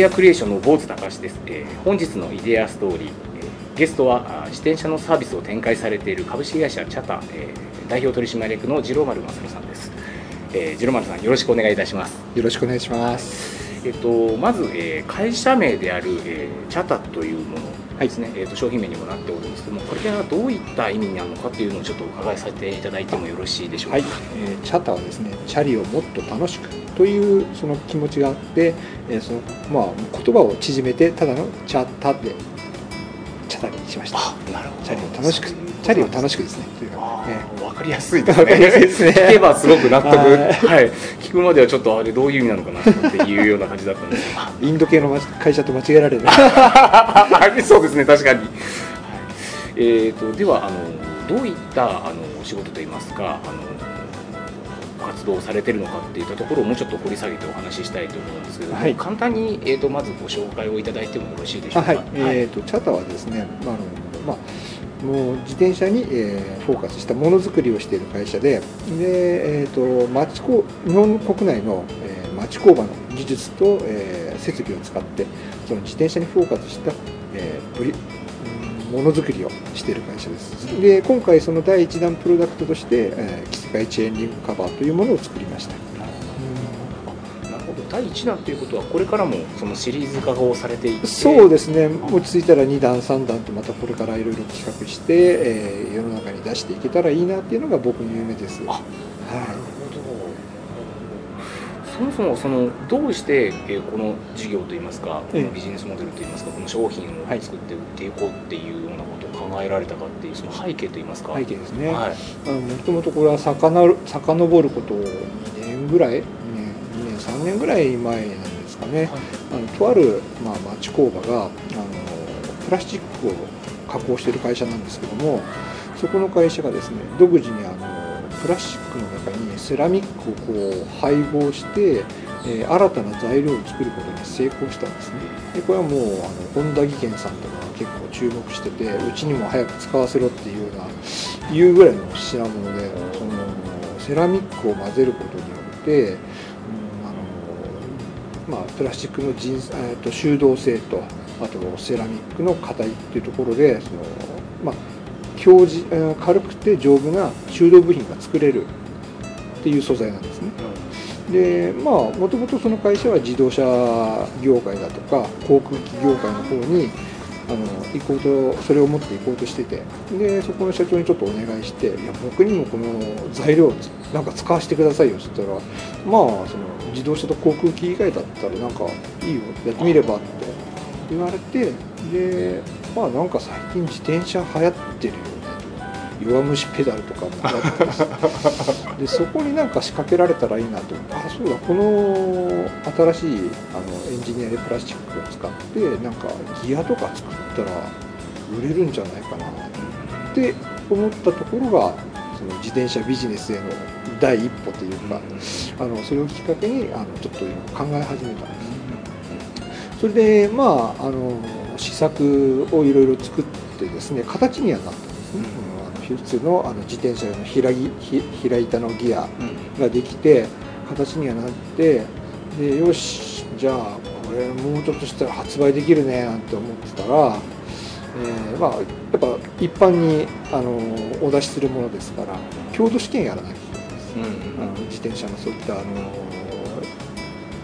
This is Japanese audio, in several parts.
デアクリエーションの坊主高橋です、えー、本日のイデアストーリー、えー、ゲストは自転車のサービスを展開されている株式会社チャタ、えー、代表取締役の次郎丸正さんです、えー、次郎丸さんよろしくお願いいたします。よろしくお願いします。えっと、まず、えー、会社名である、えー、チャタというものですね、はい、えーと、商品名にもなっておるんですけどもこれがどういった意味になるのかというのをちょっとお伺いさせていただいてもよろしいでしょうか、はい。えー、チャタはですねチャリをもっと楽しくというその気持ちがあって、えー、そのまあ、言葉を縮めてただのチャタでチャタにしました。なるほど。チャリを楽しくチャリを楽しくですね。というか、え分かりやすいですね。ですね。聞けばすごく納得、はい、聞くまではちょっとあれどういう意味なのかなっていうような感じだったんです。インド系の会社と間違えられるありそうですね。確かに、はい、えーと、ではあのどういったあのお仕事といいますかあの活動されてるのかっていったところをもうちょっと掘り下げてお話ししたいと思うんですけども、はい、簡単に、えーと、まずご紹介をいただいてもよろしいでしょうか？はい、えーと、チャタはですね、まあのまあもう自転車に、えー、フォーカスしたものづくりをしている会社でで、えーと、町工日本国内の、えー、町工場の技術と、えー、設備を使ってその自転車にフォーカスした、えー、ものづくりをしている会社です。で今回その第1弾プロダクトとして、えー、キスカイチェーンリングカバーというものを作りました。第1弾ということはこれからもそのシリーズ化をされていて。そうですね。落ち着いたら2弾3弾とまたこれからいろいろ企画して、えー、世の中に出していけたらいいなっていうのが僕の夢です。はいそもそもそのどうしてこの事業といいますかこのビジネスモデルといいますかこの商品を作って売っていこうっていうようなことを考えられたかっていうその背景といいますか。背景ですね、はい、もともとこれはさかな遡ることを2年ぐらい3年ぐらい前なんですかね、はい、あのとある、まあ、町工場があのプラスチックを加工している会社なんですけどもそこの会社がですね独自にあのプラスチックの中にセラミックをこう配合して、えー、新たな材料を作ることに成功したんですね。でこれはもうあの本田技研さんとか結構注目しててうちにも早く使わせろっていうようないうぐらいの品物でそのセラミックを混ぜることによってうんあのまあ、プラスチックの人、えー、と修道性とあとセラミックの硬いっていうところでその、まあ、強じ軽くて丈夫な修道部品が作れるっていう素材なんですね。でまあもともとその会社は自動車業界だとか航空機業界の方にあの行こうとそれを持っていこうとしててでそこの社長にちょっとお願いして「いや僕にもこの材料なんか使わせてくださいよ」っつったらまあその自動車と航空機以外だったらなんかいいよやってみればって言われてでまあなんか最近自転車流行ってるよね。弱虫ペダルとかもやってます でそこになんか仕掛けられたらいいなと思って。あそうだこの新しいあのエンジニアでプラスチックを使ってなんかギアとか作ったら売れるんじゃないかなって思ったところがその自転車ビジネスへの第一歩というか、あのそれをきっかけにあのちょっと考え始めたんです。それでまああの試作をいろいろ作ってですね形にはなったんですね。うん、普通のあの自転車の平ぎ平板のギアができて、形にはなってでよしじゃあこれもうちょっとしたら発売できるねなんて思ってたらえー、まあ、やっぱ一般にあのお出しするものですから郷土試験やらないとです、うん、あの自転車のそういったあの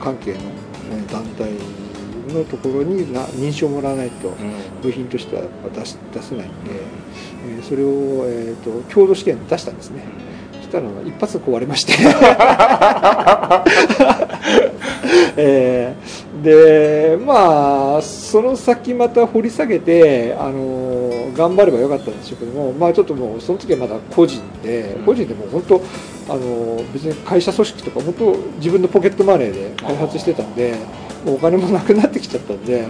関係の、団体のところにな認証もらわないと部品としては出し出せないんで、えー、それを、えーと、郷土試験出したんですね。そしたら一発壊れまして。えー、でまあその先また掘り下げてあの頑張ればよかったんでしょうけどもまあちょっともうその時はまだ個人で個人でも本当あの別に会社組織とか本当自分のポケットマネーで開発してたんでお金もなくなってきちゃったんで、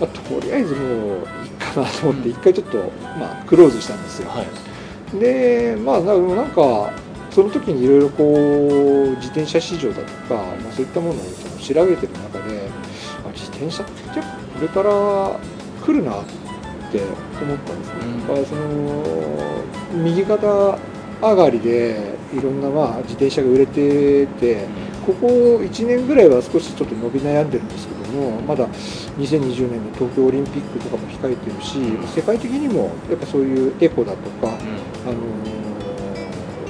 まあ、とりあえずもういいかなと思って一回ちょっと、まあ、クローズしたんですよ。はい、でまあなんかその時にいろいろこう自転車市場だとか、まあ、そういったものを調べてる中で自転車ってこれから来るなって思ったんですね。うん、その右肩上がりでいろんなまあ自転車が売れててここ1年ぐらいは少しちょっと伸び悩んでるんですけどもまだ2020年の東京オリンピックとかも控えてるし、うん世界的にもやっぱそういうエコだとか、うん。あのー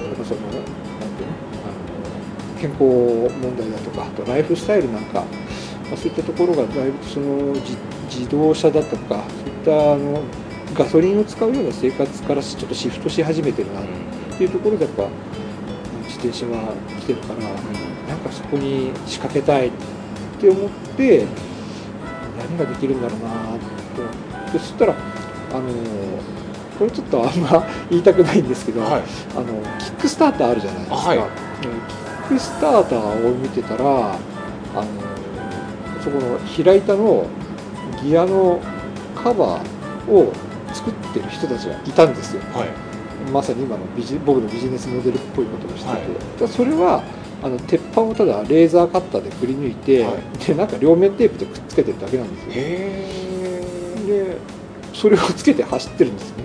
やっぱそのなんていうの健康問題だとかあとライフスタイルなんか、まあ、そういったところがだいぶその自自動車だとかそういったあのガソリンを使うような生活からちょっとシフトし始めてるなっていうところでやっぱ自転車は来てるから、なんかそこに仕掛けたいって思って何ができるんだろうなとでそしたらあのこれちょっとあんま言いたくないんですけど、はい。あのキックスターターあるじゃないですか、あはい。うんキックスターターを見てたらあのそこの平板のギアのカバーを作ってる人たちがいたんですよ。はい。まさに今のビジ僕のビジネスモデルっぽいことをしてて、はい。それはあの鉄板をただレーザーカッターでくり抜いて、はでなんか両面テープでくっつけてるだけなんですよへでそれをつけて走ってるんですね。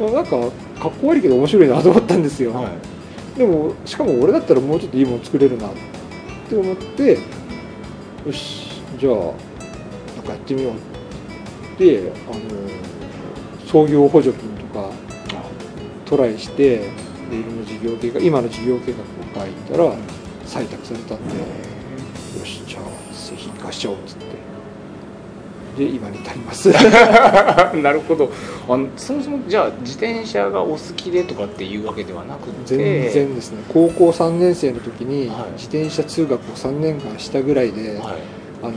えなんかかっこ悪いけど面白いなと思ったんですよ、はい。でもしかも俺だったらもうちょっといいもの作れるなって思ってよしじゃあなんかやってみようってあの創業補助金とかトライしてでいろんな事業計画今の事業計画を書いたら採択されたんでよしじゃあ製品化しちゃおうっつってで今に至ります。なるほど。あのそもそもじゃあ自転車がお好きでとかっていうわけではなくて。全然ですね。高校3年生の時にはい。自転車通学を3年間したぐらいで、はい。あの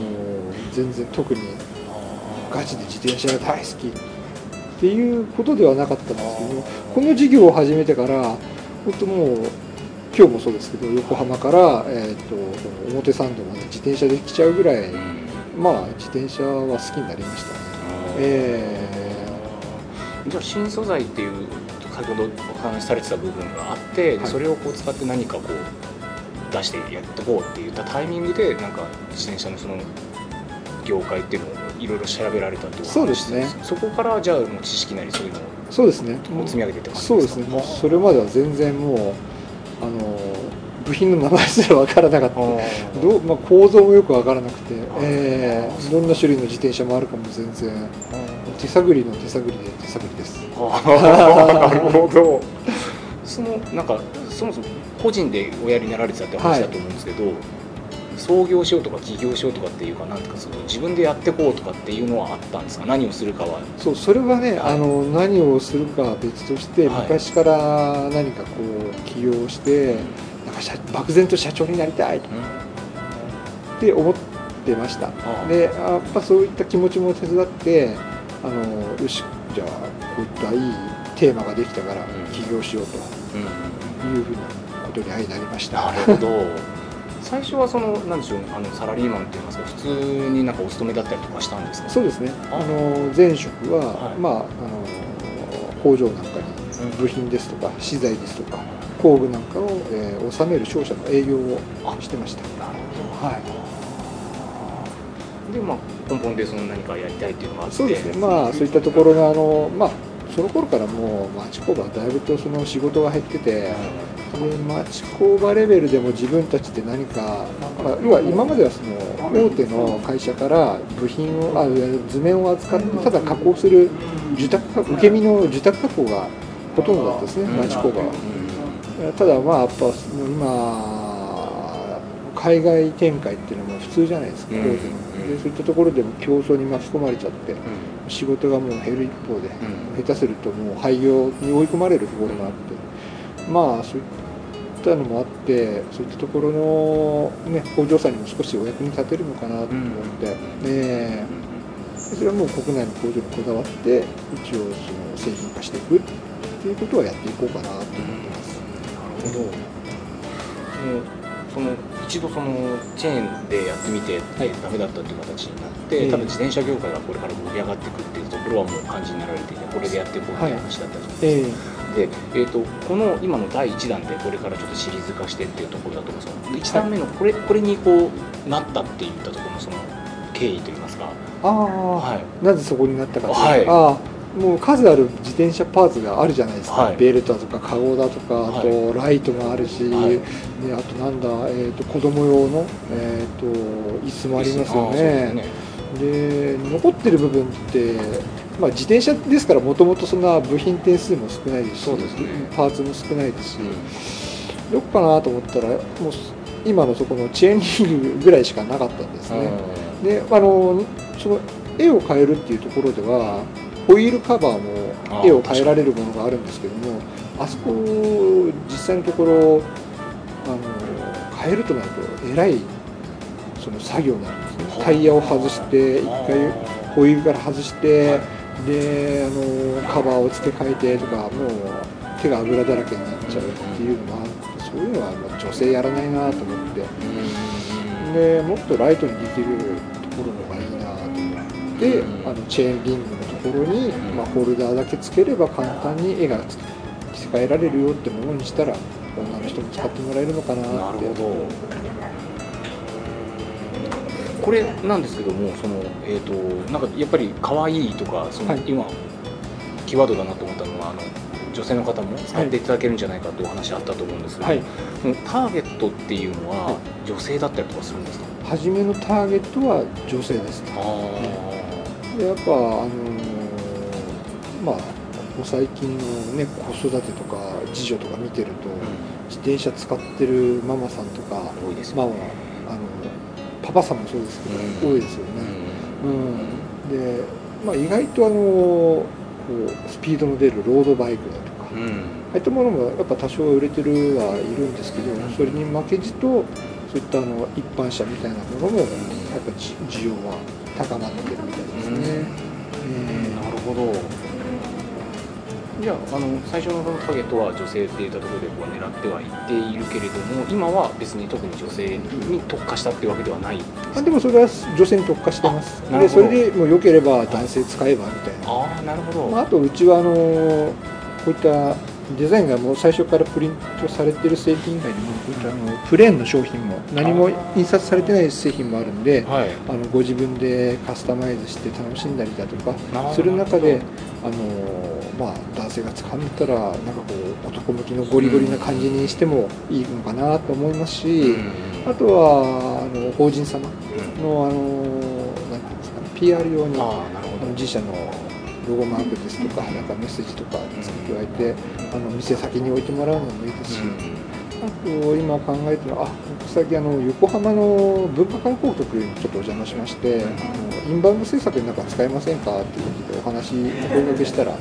全然特にガチで自転車が大好きっていうことではなかったんですけどこの事業を始めてから本当もう今日もそうですけど横浜から、えー、と表参道まで自転車で来ちゃうぐらい、まあ自転車は好きになりましたね。えじゃあ新素材っていう先ほどお話しされてた部分があって、はい。それをこう使って何かこう出してやっていこうって言ったタイミングでなんか自転車のその業界っていうのをいろいろ調べられたっていうお話そうですね。そこからじゃあもう知識なりそういうのをそうですね。積み上げてって感じそうですね。もうそれまでは全然もうあの部品の名前すら分からなかった。あどう、まあ、構造もよく分からなくて、えー、どんな種類の自転車もあるかも全然。手探りの手探りで手探りです。なるほど。そのなんかそもそも個人でおやりになられてたって話だと思うんですけど、創業しようとか起業しようとかっていうかなんかその自分でやっていこうとかっていうのはあったんですか？何をするかは。そうそれはね、はい。あの何をするかは別として、はい。昔から何かこう起業してなんか社漠然と社長になりたいって思ってました。あでやっぱそういった気持ちも手伝ってあのよしじゃあこういったいいテーマができたからうん。起業しようとうんいうふうなことに相なりました。なるほど最初はそのなんでしょうあのサラリーマンって言いますか普通になんかお勤めだったりとかしたんですか？そうですね。あ。あの前職は、はい。まああの工場なんかに部品ですとか資材ですとか工具なんかを、えー収める商社の営業をしてました。なるほど。はい。でまあ根本でその何かやりたいっていうのがあって。そうですね。まあそういったところのあのまあその頃からもう町工場はだいぶとその仕事が減っててで町工場レベルでも自分たちで何か、まあ、要は今まではその大手の会社から部品をあ図面を扱ってただ加工する受託受け身の受託加工がほとんどだったですね町工場は。ただまあやっぱ今海外展開っていうのも普通じゃないですか、大手のでそういったところでも競争に巻き込まれちゃって仕事がもう減る一方で、下手するともう廃業に追い込まれるところもあってまあそういったのもあってそういったところの、ね、工場さんにも少しお役に立てるのかなと思って、ねそれはもう国内の工場にこだわって一応その製品化していくっていうことはやっていこうかなと思ってます。なるほどその一度そのチェーンでやってみて、はいダメだったっていう形になって、ええ。多分自転車業界がこれから盛り上がっていくっていうところはもう感じになられていてこれでやっていこうっていう話だったじゃないですか、ええ。で、えー、とこの今の第1弾でこれからちょっとシリーズ化してっていうところだと思うんですよ1弾目のこれこれにこうなったっていったところのその経緯といいますか。ああ、はい。なぜそこになったかという。とはい。ああもう数ある自転車パーツがあるじゃないですか、はい。ベルトだとかカゴだとかあはとライトもあるし、はい。であとなんだ、えー、と子供用の、えー、と椅子もありますよね。で残ってる部分って、まあ、自転車ですからもともとそんな部品点数も少ないですしそうですね。パーツも少ないですし、どっかなと思ったらもう今のそこのチェーンリングぐらいしかなかったんですね。であのその絵を変えるっていうところではホイールカバーも絵を変えられるものがあるんですけどもあそこ実際のところあの変えるとなるとえらいその作業になるんですね。タイヤを外して一回ホイールから外して、であのカバーを付け替えてとかもう手が油だらけになっちゃうっていうのはそういうのはまあ女性やらないなと思って。でもっとライトにできるところの方がいいなと思って、うん。あのチェーンリングころに、うんまあ、ホルダーだけつければ簡単に絵がつ着せ替えられるよってものにしたら女の人も使ってもらえるのかなって。なるほど。これなんですけどもそのえっ、となんかやっぱり可愛いとかその、はい。今キーワードだなと思ったのはあの女性の方も使っていただけるんじゃないかというお話あったと思うんですけど、はい。ターゲットっていうのははい。女性だったりとかするんですか、初めのターゲットは女性ですね。あでやっぱあのーまあここ最近のね子育てとか次女とか見てると、自転車使ってるママさんとかあ多いですまあよね、あのパパさんもそうですけど、うん。多いですよね、うん、で、まあ、意外とあのこうスピードの出るロードバイクだとか、うん。うんああいったものもやっぱ多少は売れてるはいるんですけど、それに負けじとそういったあの一般車みたいなものもやっぱじ需要は高まってるみたいですね。え。なるほどじゃああの最初のそのターゲットは女性っていったところでこう狙ってはいっているけれども今は別に特に女性に特化したっていうわけではないーあでもそれは女性に特化してます。あなるほどでそれでもう良ければ男性使えばみたいな。ああなるほど、まあ、あとうちはあのこういったデザインがもう最初からプリントされてる製品以外にもあのプレーンの商品も何も印刷されてない製品もあるんではい。あのご自分でカスタマイズして楽しんだりだとかする中であの、まあ、男性が使うんだったらなんかこう男向きのゴリゴリな感じにしてもいいのかなと思いますし、あとはあの法人様のあのなんていうんですかね PR 用にあの自社のロゴマークですとか、なんかメッセージとか付け加えて、あの店先に置いてもらうのもいいですし、あと今考えてるのは、あ僕最近あの横浜の文化観光局にちょっとお邪魔しまして、あのインバウンド制作になんか使えませんかっていうことでお話お声掛けしたら、はい。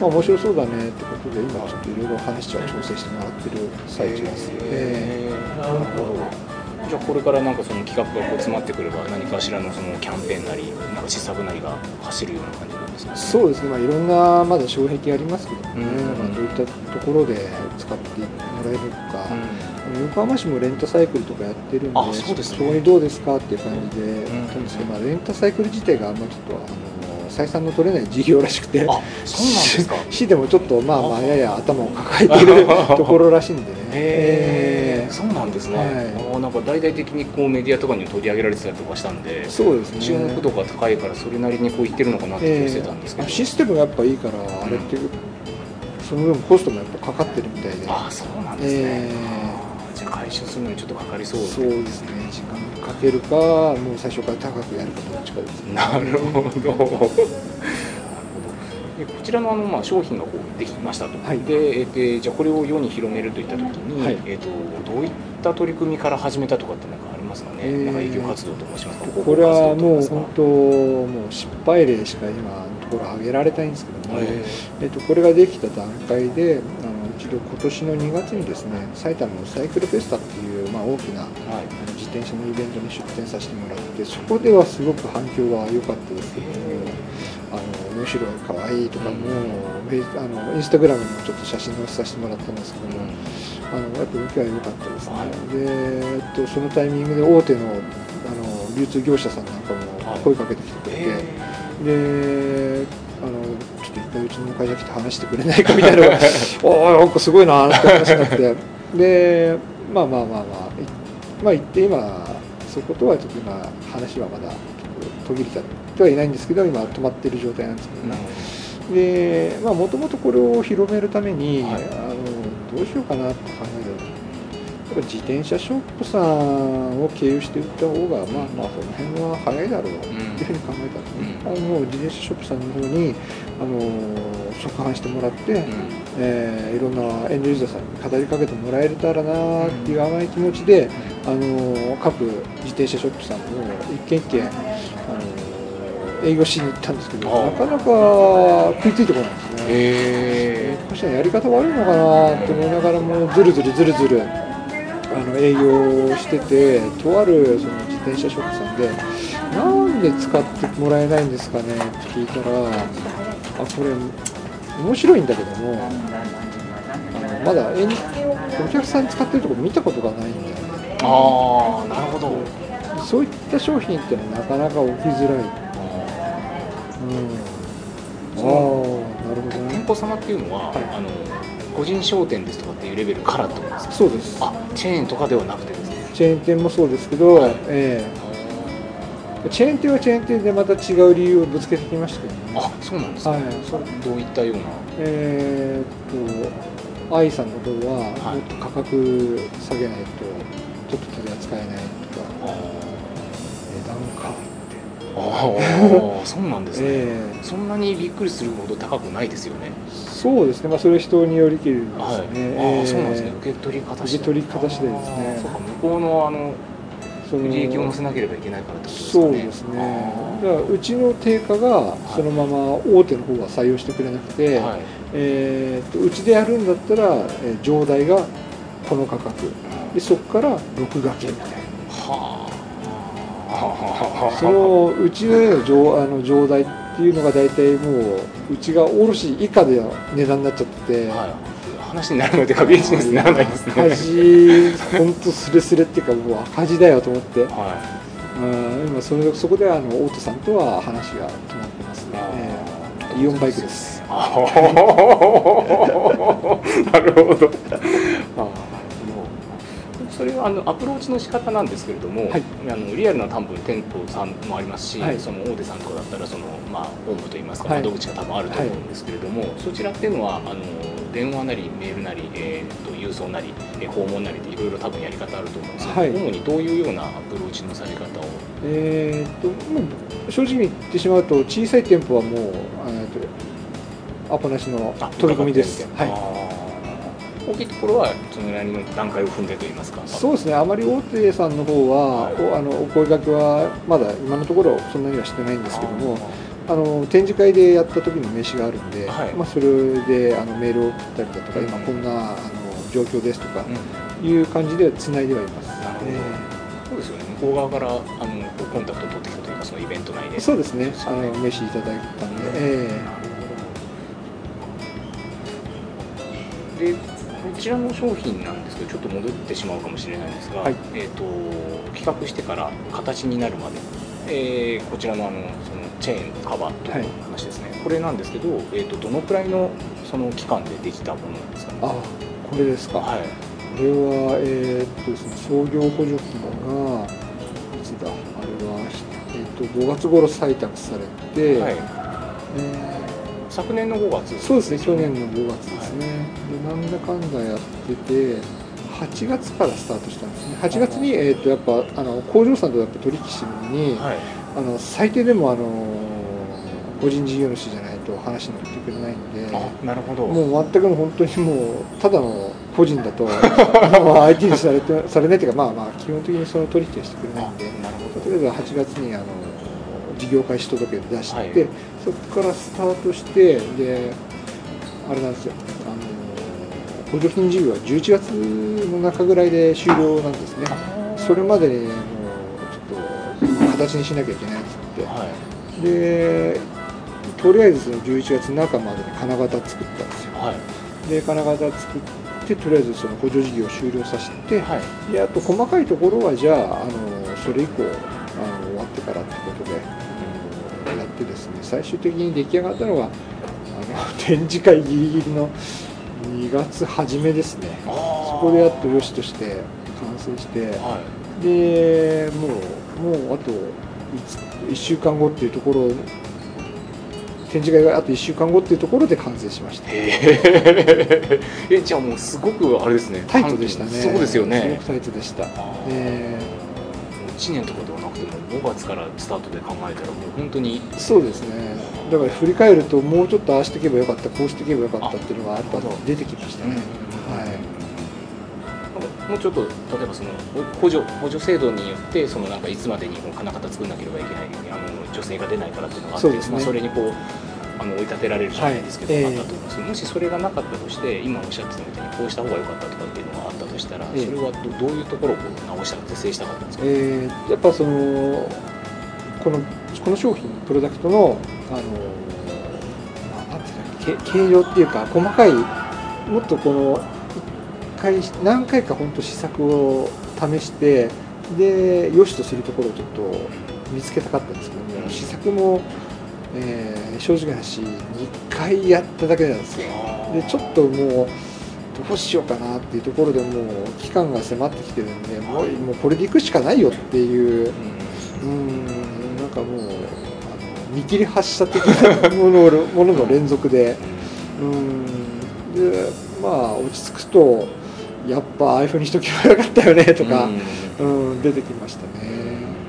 まあ面白そうだねってことで、今ちょっといろいろ話は調整してもらってる最中です。えへー。なるほど。じゃあこれからなんかその企画がこう詰まってくれば何かしらのそのキャンペーンなりなんか試作なりが走るような感じですかーそうですね、まあ、いろんなまだ障壁ありますけどね、うん。まあ、どういったところで使ってもらえるのか。うん。横浜市もレンタサイクルとかやってるんで、あそうですね。こにどうですかっていう感じでん。やったんですけど、まあ、レンタサイクル自体があんまちょっとあの採算の取れない事業らしくて、あそうなんですか。市でもちょっとまあまああやや頭を抱えている ところらしいんでね。へええそうなんですね、はいあーなんか大々的にこうメディアとかに取り上げられてたりとかしたんでーそうですね。注目度が高いからそれなりにこう言ってるのかなって気がしてたんですけど、えーシステムがやっぱいいから、あれってその分コストもやっぱかかってるみたいで。ああそうなんですね、えあーじゃあ回収するのにちょっとかかりそうそうですね。時間かけるか、もう最初から高くやるかどっちかですね。なるほど。でこちらのあの、まあ、商品がこうできましたと、はい。でえーでじゃあこれを世に広めるといったときに、はい。えー、とどういった取り組みから始めたとかってなんかありますかね、えー。なんか営業活動と申しますか？これはもう本当もう失敗例しか今のところ挙げられたいんですけども、活動とかえっと、これができた段階であの一度今年の2月にですね埼玉のサイクルフェスタっていう、まあ、大きなあえーはい。の自転車のイベントに出展させてもらってそこではすごく反響は良かったですけども。あのむしろ可愛いとかも、フェイスあのインスタグラムにもちょっと写真載せさせてもらったんですけども、あのやっぱ受けは良かったですね、はい。で、えっと、そのタイミングで大手のあの流通業者さんなんかはいも声かけてきてくれて、え。であのちょっと一回うちの会社来て話してくれないかみたいなのが おおなんかすごいなって話になって。でまあまあまあまあいまあ言って今そことはちょっと今話はまだ途切れちゃってはいないんですけど今止まってる状態なんですけどーなね。でまあもともとこれを広めるために、はい。あのどうしようかなって考えたらやっぱ自転車ショップさんを経由して売った方がまあまあその辺は早いだろうっていうふうに考えたんですね、あの自転車ショップさんの方にあの触販してもらって、うん。えーいろんなエンドユーザーさんに語りかけてもらえたらなっていう甘い気持ちで、あの各自転車ショップさんを一軒一軒、営業しに行ったんですけど、なかなか食いついてこないんですね。へもしかしたらやり方悪いのかなって思いながらもずるずるずるずるあの営業しててとあるその自転車ショップさんでなんで使ってもらえないんですかねって聞いたらあこれ面白いんだけどもあのまだお客さん使ってるとこ見たことがないんだよね。えああなるほど。そういった商品ってのはなかなか起きづらい、うん、なるほどね。店舗様っていうのは、はい。あの個人商店ですとかっていうレベルからってことですか？そうです。あチェーンとかではなくてですね。チェーン店もそうですけど、はい。ええ。チェーン店はチェーン店でまた違う理由をぶつけてきましたけどね。あそうなんですか、はいそれどういったような？えーっと愛さんの方ははい。もっと価格下げないとちょっと取り扱えないーあーそうなんですね、ええ。そんなにびっくりするほど高くないですよね。そうですね。まあそれは人によりきるんですね、はい、あええ。あそうなんですね。受け取り方受け取り方次第ですね。あーそうか向こうのあの利益を乗せなければいけないからってことですかね。そうですね。だからうちの定価がそのまま大手の方は採用してくれなくて、はい。えーっとうちでやるんだったら、えー上代がこの価格。でそこから6掛けみたいはなあそのうちの上あの上代っていうのが大体もううちが卸以下で値段になっちゃってて、はい、話になるのでかビジネスにならないですね。赤字本当スレスレっていうかもう赤字だよと思って。はうん今それそこであの大手さんとは話が決まってますね、えーイオンバイクです。なるほどそれはあのアプローチの仕方なんですけれども、はい。あのリアルな多分店舗さんもありますし、はい。その大手さんとかだったらその、まあ、ホームといいますかはい。窓口が多分あると思うんですけれども、そちらっていうのはあの電話なりメールなり、えー、と郵送なり、えー訪問なりでいろいろ多分やり方あると思うんですけど、はい。主にどういうようなアプローチのされ方を？えーっと正直に言ってしまうと小さい店舗はもうえーっとアポなしの飛び込みです、はい、い大きいところはそのなりの段階を踏んでといいますか。そうですね。あまり大手さんの方は、はい。おあのお声掛けはまだ今のところそんなにはしてないんですけどもあの展示会でやった時の名刺があるんで、はい。まあ、それであのメールを送ったりだとか、うん。今こんなあの状況ですとかうん。いう感じでつないではいます、なるほど。そうですよね。向こう側からあのコンタクトを取ってきたというかそのイベント内で。えーそうですね。ねの名刺いただいたんで、え。でこちらの商品なんですけどちょっと戻ってしまうかもしれないんですが、はい。えー、と企画してから形になるまで、えーこちらのあのそのチェーンカバーという話ですね、これなんですけど、えー、とどのくらいのその期間でできたものなんですか？ねーあこれですか、はい。これは、えーっとですね、創業補助金がいつだ？あれは、えーっと5月頃採択されて、はい、え昨年の5月ーそうですね去年の5月ですね、でなんだかんだやってて8月からスタートしたんですね。8月に、えーっとやっぱあの工場さんとやっぱ取引してるのに、はい。あの最低でもあの個人事業主じゃないと話に乗ってくれないんで。あなるほど。もう全くの本当にもうただの個人だと まあ相手にされてされないというかまあまあ基本的にその取引はしてくれないんでなるほとりあえず8月にあの事業開始届を出して、はい。そこからスタートしてであれなんですよ。あの補助金事業は11月の中ぐらいで終了なんですね。それまでにもうちょっと形にしなきゃいけないっつって。はい。でとりあえずその11月中までに金型作ったんですよ。はい。で金型作ってとりあえずその補助事業を終了させて、はい。であと細かいところはじゃああのそれ以降あの終わってからってことでやってですね最終的に出来上がったのがあの 展示会ギリギリの2月初めですね。あそこでやっとよしとして完成してはでもうもうあと 1, 週間後っていうところを展示会があと1週間後っていうところで完成しました。へ ええじゃあもうすごくあれですね。タイトでしたね。そうですよすごねくタイトでした。あー。え1年とかではなくても5月からスタートで考えたらもう本当にーそうですね。だから振り返るともうちょっとああしていけばよかったこうしていけばよかったっていうのがやっぱ出てきましたね、はい。もうちょっと例えばその補助補助制度によってそのなんかいつまでに金型作んなければいけないあの女性が出ないからっていうのがあってそまあ、それにこうあの追い立てられるじゃないですけど、はい。あったと思いますけどもしそれがなかったとして今おっしゃってたみたいにこうした方が良かったとかっていうのしたら、ええ。それはどどういうところを直した是正したかったんですか、えーやっぱそのこのこの商品プロダクトのあの、まあ、なんていうんだっけ形状っていうか細かいもっとこの一回何回か本当試作を試してで良しとするところをちょっと見つけたかったんですけども、うん。試作も、えー正直な話2回やっただけなんですよ。でちょっともうどうしようかなっていうところでもう期間が迫ってきてるんでもうもうこれでいくしかないよっていううん。うんなんかもうあの見切り発車的なもののものの連続で。うん。でまあ落ち着くとやっぱああいうふうにしとけばよかったよねとかう、ん。うん出てきましたね。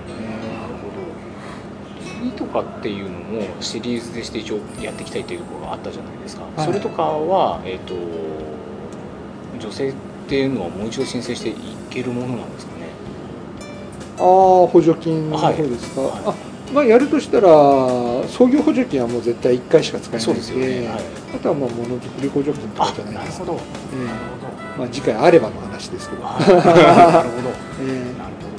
なるほど。次とかっていうのもシリーズでして一応やっていきたいっていうところがあったじゃないですか、はい。それとかは、えー、と女性っていうのはもう一度申請していけるものなんですかね？ああ補助金の方ですか、はい。あまあやるとしたら創業補助金はもう絶対1回しか使えないのでね、はい、あとはまあものづくり補助金とかあじゃないですか、なるほど。なるえほど。えまあ、次回あればの話ですけど、はい。なるほど。えなるほど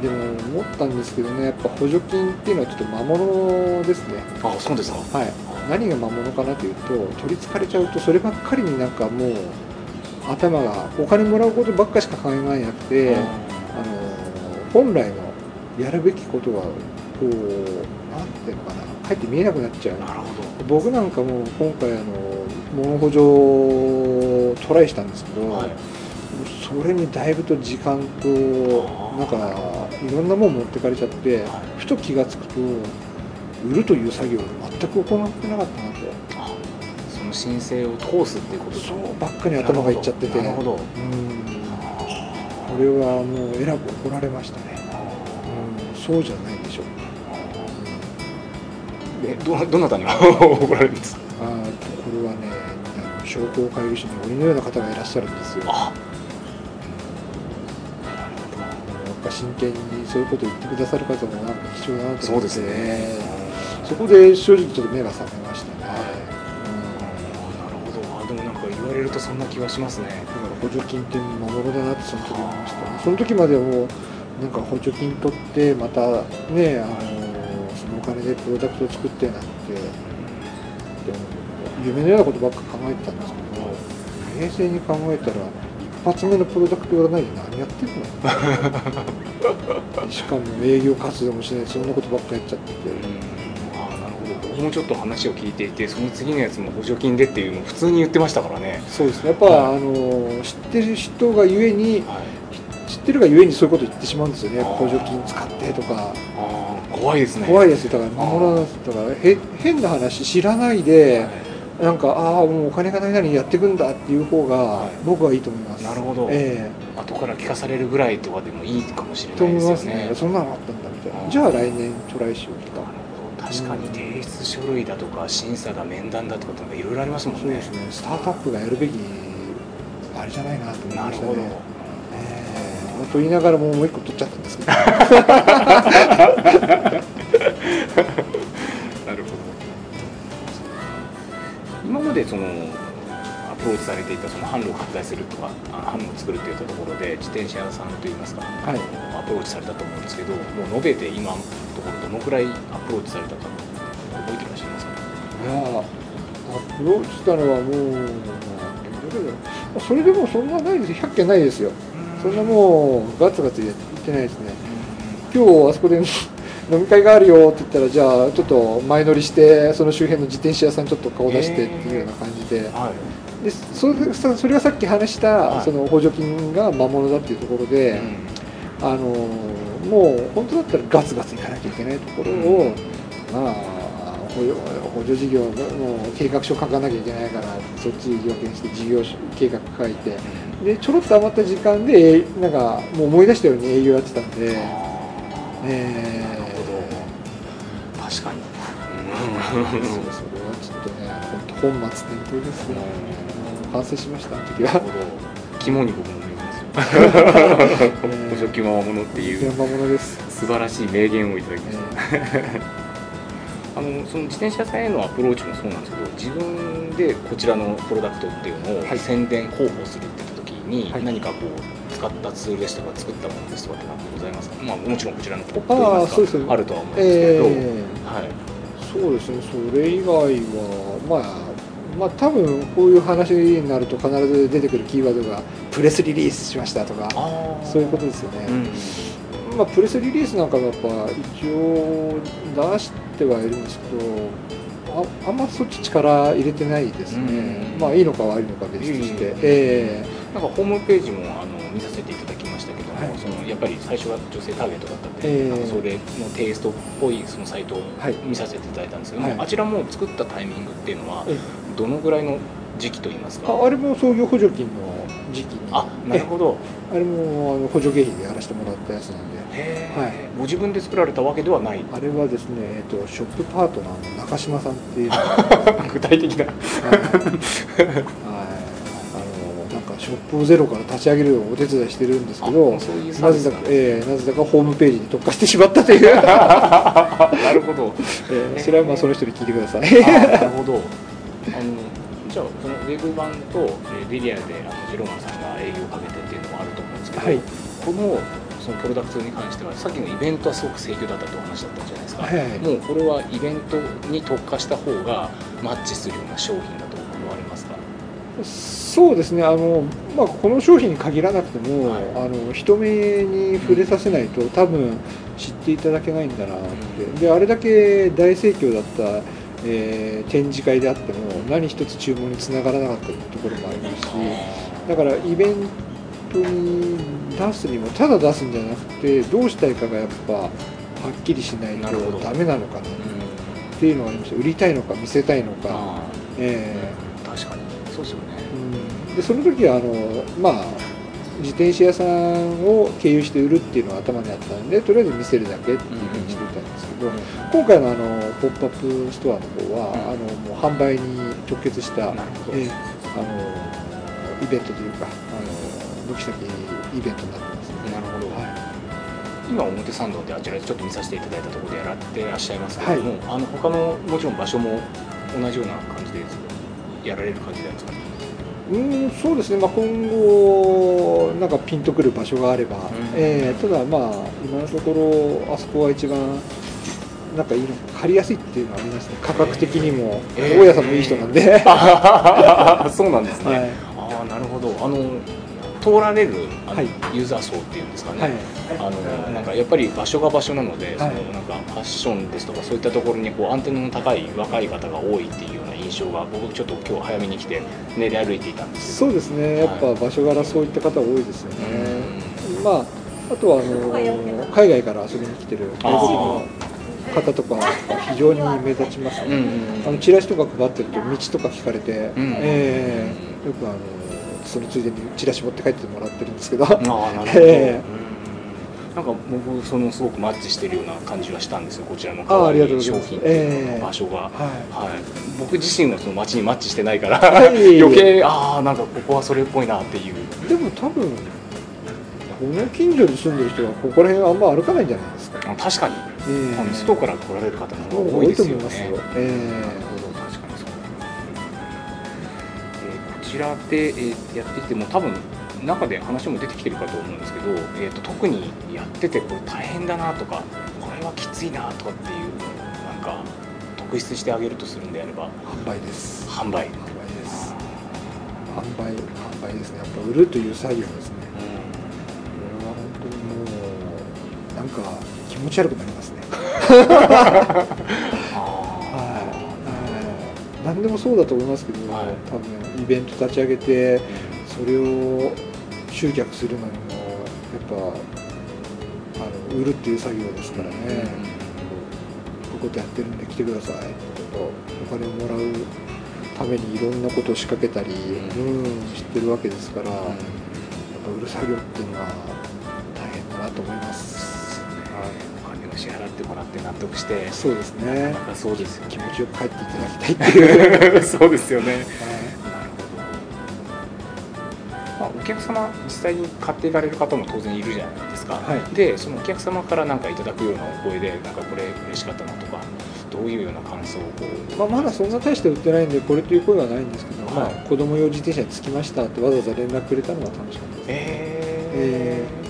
え。でも思ったんですけどねやっぱ補助金っていうのはちょっと魔物ですね。ですねあそうですか。はい。何が魔物かなというと取りつかれちゃうとそればっかりになんかもう頭がお金もらうことばっかしか考えなくて、あの本来のやるべきことがこうなんていうのかな。かえって見えなくなっちゃうな。るほど。僕なんかも今回あの物補助をトライしたんですけど、はい。それにだいぶと時間となんかいろんなもん持ってかれちゃってはいふと気がつくと売るという作業を全く行ってなかったなとの申請を通すっていうことそうばっかり頭がいっちゃってて。なるほど。うん。これはもうえらく怒られましたね、うん、そうじゃないでしょうえどどなたに怒られるんですか？あーとこれはねあの商工会議所に鬼のような方がいらっしゃるんですよ。やっあぱ真剣にそういうことを言ってくださる方もなんか貴重だなと思って。そうですね。そこで正直ちょっと目が覚めまれるとそんな気はしますね。だから補助金って魔物だなってその時思いました。ねその時まではもうなんか補助金取ってまたねあのそのお金でプロダクトを作ってなんて夢のようなことばっか考えてたんですけど冷静に考えたら一発目のプロダクトがないで何やってんの？しかも営業活動もしないでそんなことばっかやっちゃってて僕もちょっと話を聞いていてその次のやつも補助金でっていうのを普通に言ってましたからね。そうですね。やっぱ、はい。あの知ってる人がゆえにはい知ってるがゆえにそういうこと言ってしまうんですよね。補助金使ってとか。ああ怖いですね。怖いですよだから魔物なんですだからへ変な話知らないで、はい。なんかああもうお金がないなりにやっていくんだっていう方がはい。僕はいいと思います、なるほど。え後から聞かされるぐらいとかでもいいかもしれない思いですよね。ますね。そんなのあったんだみたいな。じゃあ来年トライしようとか。確かに書類だとか審査だ面談だとかなんかいろいろありますもんね。そうですね。スタートアップがやるべきあれじゃないなと思いなるほどましたね。ええまあと言いながらもうもう一個取っちゃったんですけど。なるほど。今までそのアプローチされていたその販路を拡大するとかあ販路を作るっていったところで自転車屋さんといいますか、はい。アプローチされたと思うんですけどもう延べて今のところどのくらいアプローチされたかいやアプローチしたのはもうそれでもそんなないです。100件ないですよ。そんなもうガツガツ言ってないですね。今日あそこで飲み会があるよって言ったらじゃあちょっと前乗りしてその周辺の自転車屋さんちょっと顔出してっていうような感じで。はい。でそれさそれがさっき話した、はい。その補助金が魔物だっていうところで、あのもう本当だったらガツガツいかなきゃいけないところを、まあ補助事業の計画書書かなきゃいけないからそっち要件して事業計画書いてでちょろっと余った時間でなんかもう思い出したように営業やってたんで、えなるほど。確かに。ー、そうそれはちょっとね本本末転倒ですね反省しましたあの時は。肝に僕も見えます。よ 補助金は魔物っていう。素晴らしい名言をいただきまえした、あのその自転車さんへのアプローチもそうなんですけど自分でこちらのプロダクトっていうのをはい。宣伝広報するって言った時に、はい。何かこう使ったツールでしたか作ったものですとかって何かございますか、まあ、もちろんこちらのポップといいあます。かあるとは思うんですけど、えはい、ーそうですね。それ以外はまあまあ多分こういう話になると必ず出てくるキーワードがプレスリリースしましたとかあそういうことですよね、うんまあ、プレスリリースなんかがやっぱ一応出してはいるんですけどああんまそっち力入れてないですね、うん。まあいいのか悪いのか別として、うん。えなんかホームページもあの見させていただきましたけども、はい。そのやっぱり最初は女性ターゲットだったんで、ええ。なんかそれのテイストっぽいそのサイトをはい。見させていただいたんですけども、はい。あちらも作ったタイミングっていうのはえどのぐらいの時期といいますか？ああれも創業補助金の時期に。あなるほど。え。あれもあの補助経費でやらせてもらったやつなんではい。ご自分で作られたわけではない。あれはですね、えっと、ショップパートナーの中島さんっていう。具体的な。はい、あのなんかショップをゼロから立ち上げるお手伝いしてるんですけどなぜだか、えーなぜだかホームページに特化してしまったという、なるほど。えーそれはまあその人に聞いてください。あなるほど。あのじゃあそのウェブ版とえーリリアであのジローマンさんが営業をかけてっていうのもあると思うんですけど、はい。このそのプロダクトに関してはさっきのイベントはすごく盛況だったというお話だったじゃないですか、はいもうこれはイベントに特化した方がマッチするような商品だと思われますか？そうですね。あの、まあ、この商品に限らなくても、はい。あの人目に触れさせないと多分知っていただけないんだなって、であれだけ大盛況だった、えー展示会であっても何一つ注文につながらなかったところもありますしだからイベントに出すにもただ出すんじゃなくてどうしたいかがやっぱはっきりしないとダメなのかなっていうのがありました売りたいのか見せたいのか、あえー確かに。そうですよね。ーうん。でその時はあのまあ自転車屋さんを経由して売るっていうのが頭にあったんでとりあえず見せるだけっていうふうにしてたんですけど、今回のあのポップアップストアの方は、うん。あのもう販売に直結した、えーあのイベントというかあの軒先イベントになってますね。なるほど、は今表参道であちらでちょっと見させていただいたところでやられてらっしゃいますけれども、あの他のもちろん場所も同じような感じでやられる感じなんですか？ねい、うんそうですね、まあ、今後、なんかピンとくる場所があれば、えーただ、まあ、今のところ、あそこは一番、なんかいいの借りやすいっていうのはありますね、価格的にも、えー。大家さんもいい人なんで、そうなんですね、はい。ああなるほど。あの通られるあの、はい。ユーザー層っていうんですかね、はい、あのなんかやっぱり場所が場所なので、はい。そのなんかファッションですとかそういったところにこうアンテナの高い若い方が多いっていうような印象が僕ちょっと今日早めに来て練り歩いていたんですけど。そうですね、やっぱ場所柄、そういった方多いですよね。まああとはあの海外から遊びに来てる外国の方とか非常に目立ちますね、うんうんあのチラシとか配ってると道とか聞かれて、うん。えーよくあのそのついでにチラシ持って帰ってもらってるんですけど、ああなるほど、えうんなんか僕そのすごくマッチしてるような感じはしたんですよこちらのあ可い商品。っ場所が、はい。は僕自身はその街にマッチしてないから、はい。余計ああなんかここはそれっぽいなっていう。い、でも多分この近所に住んでる人はここら辺はあんま歩かないんじゃないですか、あ確かに、ええ。あの外から来られる方の方が多多いいですよね。と思いますよ、えなちらで、えーやってきても多分中で話も出てきてるかと思うんですけど、えー、と特にやっててこれ大変だなとかこれはきついなとかっていうなんか特筆してあげるとするんであれば販売です。販売、販売です。販売販売ですね。やっぱ売るという作業ですね。これは本当にもうなんか気持ち悪くなりますね 何でもそうだと思いますけど、はい。多分イベント立ち上げてそれを集客するのにもやっぱあの売るっていう作業ですからね、こういうことやってるんで来てください。ってお金をもらうためにいろんなことを仕掛けたり、うん、知ってるわけですから、やっぱ売る作業っていうのは大変だなと思います。支払ってもらって納得してそうですね。なんかそうですよね。気持ちよく帰っていただきたいっていう、そうですよね。はい。なるほど、まあ、お客様実際に買っていかれる方も当然いるじゃないですか、はい。でそのお客様から何かいただくようなお声でなんかこれ嬉しかったなとかどういうような感想をこう。まあ、まだそんな大して売ってないんでこれという声はないんですけど、はい。まあ、子供用自転車に着きましたってわざわざ連絡くれたのが楽しかったです、えー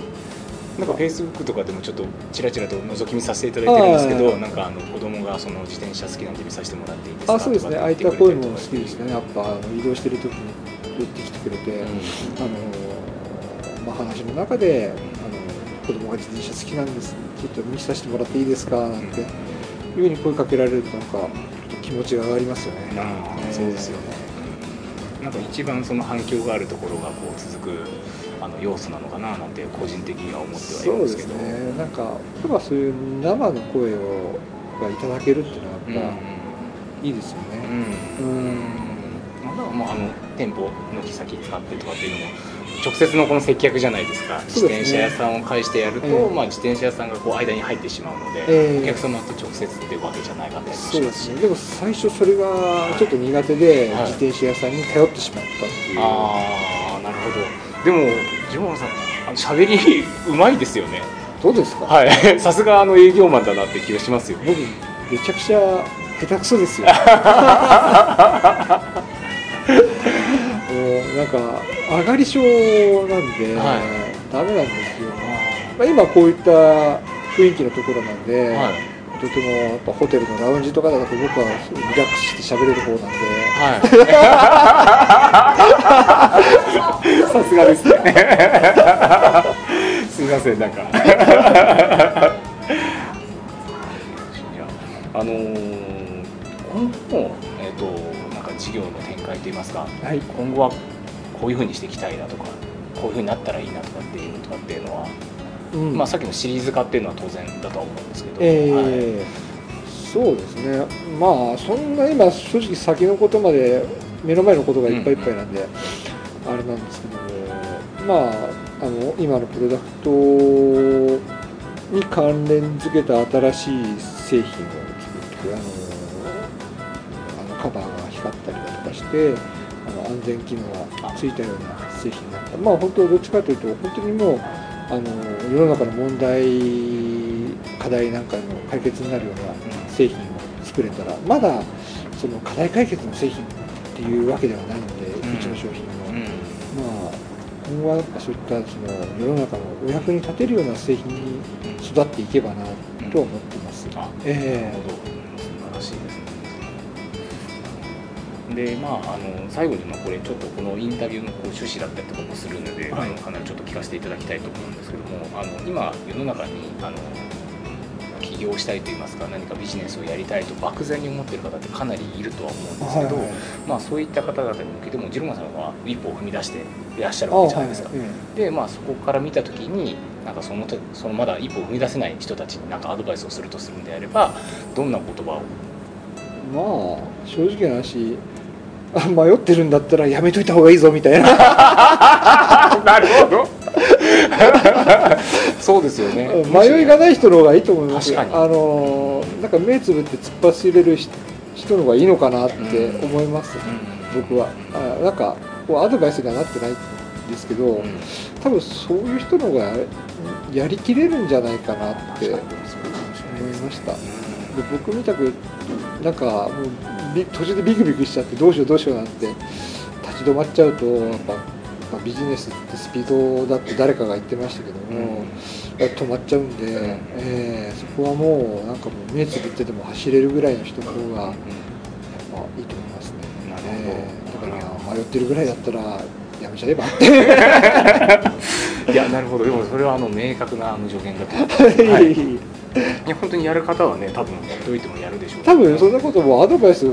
なんかフェイスブックとかでもちょっとちらちらと覗き見させていただいてるんですけど、はい。なんかあの子供がその自転車好きなんで見させてもらっていいですかあそうですねああいった声も好きですね。やっぱ移動してる時に言ってきてくれて、うん。あのまあ、話の中であの子供が自転車好きなんです。ちょっと見させてもらっていいですかなんていうふうに声かけられるとなんか気持ちが上がりますよね、あーえーそうですよね。なんか一番その反響があるところがこう続くあの要素なのかななんて個人的には思ってはいそうでするんですけどね。なんか例えばそういう生の声をがいただけるっていうのはうんやっぱいいですよね。うん。うん。まあだからまああの店舗軒先使ってとかっていうのも直接のこの接客じゃないですか。自そうですね。転車屋さんを介してやると、ええ。まあ、自転車屋さんがこう間に入ってしまうので、ええ。お客様と直接っていうわけじゃないかったりもそうですね。でも最初それがちょっと苦手ではい。自転車屋さんに頼ってしまったっていう、ああなるほど。でもジョーさん喋りうまいですよね。どうですか、はい。さすがあの営業マンだなって気がしますよ僕めちゃくちゃ下手くそですよ。なんか上がり症なんで、はダメなんですよ、まあ、今こういった雰囲気のところなんで、はい。とてもやっぱホテルのラウンジとかだと僕はリラックスして喋れる方なんで。はい さすがですね。すみませんなんか。あのー今後もえっ、となんか事業の展開といいますかはい。今後はこういうふうにしていきたいなとかこういうふうになったらいいなとかっていうのとかっていうのは、うん。まあさっきのシリーズ化っていうのは当然だとは思うんですけど、えーそうですね。まあそんな今正直先のことまで目の前のことがいっぱいいっぱいなんで、あれなんですけどもまああの今のプロダクトに関連付けた新しい製品を作ってあのあのカバーが光ったりだとかしてあの安全機能がついたような製品になった。まあ本当どっちかというと本当にもうあの世の中の問題課題なんかの解決になるような製品を作れたらまだその課題解決の製品っていうわけではないので、うちの商品も、うんまあ今後はやっぱそういったその世の中のお役に立てるような製品に育っていけばなと思ってます、あえなるほど素晴らしいです。ねでまあ、あの最後にまあこれちょっとこのインタビューのこう趣旨だったりとかもするので、はい。あのかなりちょっと聞かせていただきたいと思うんですけどもあの今世の中にあの起業したいといいますか何かビジネスをやりたいと漠然に思ってる方ってかなりいるとは思うんですけど、はいはいまあ、そういった方々に向けてもジロマさんは一歩を踏み出していらっしゃるあわけじゃないですか。えでまあそこから見た時になんかそのとそのまだ一歩踏み出せない人たちに何かアドバイスをするとするんであればどんな言葉を？えまあ正直な話あ迷ってるんだったらやめといた方がいいぞみたいな。なるほど そうですよね。迷いがない人の方がいいと思いますあのなんか目つぶって突っ走れる人人の方がいいのかなって思います、うん。僕は。あなんかこうアドバイスにはなってないんですけど、うん。多分そういう人の方がやりきれるんじゃないかなって確思いました。でう僕みたくなんかもうび途中でビクビクしちゃってどうしようどうしようなんて立ち止まっちゃうとやっぱ、まあ、ビジネスってスピードだって誰かが言ってましたけども、止まっちゃうんで、えーそこはもうなんかもう目つぶってでも走れるぐらいの人の方がやっぱいいと思いますね。えーだから迷ってるぐらいだったらやめちゃえばって。いやなるほど。でもそれはあの明確なあの助言だと思います、はい、い。や本当にやる方はね多分ほっといてもやるでしょう。多分そんなこともアドバイス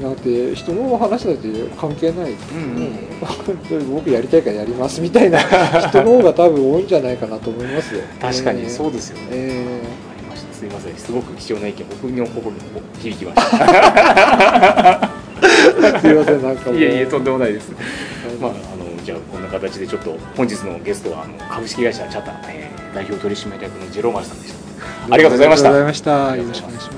なんて人の話なんて関係ない、うんうん。僕やりたいからやりますみたいな 人の方が多分多いんじゃないかなと思いますよ。確かにそうでですよね、えわかりました。すいません。すごく貴重な意見僕の心に響きました。すいませんなんかもう。いえいえとんでもないです。まあ、あのじゃあこんな形でちょっと本日のゲストはあの株式会社チャタ、えー代表取締役のジェローマルさんでした。ありがとうございました。ありがとうございました。よろしくお願いします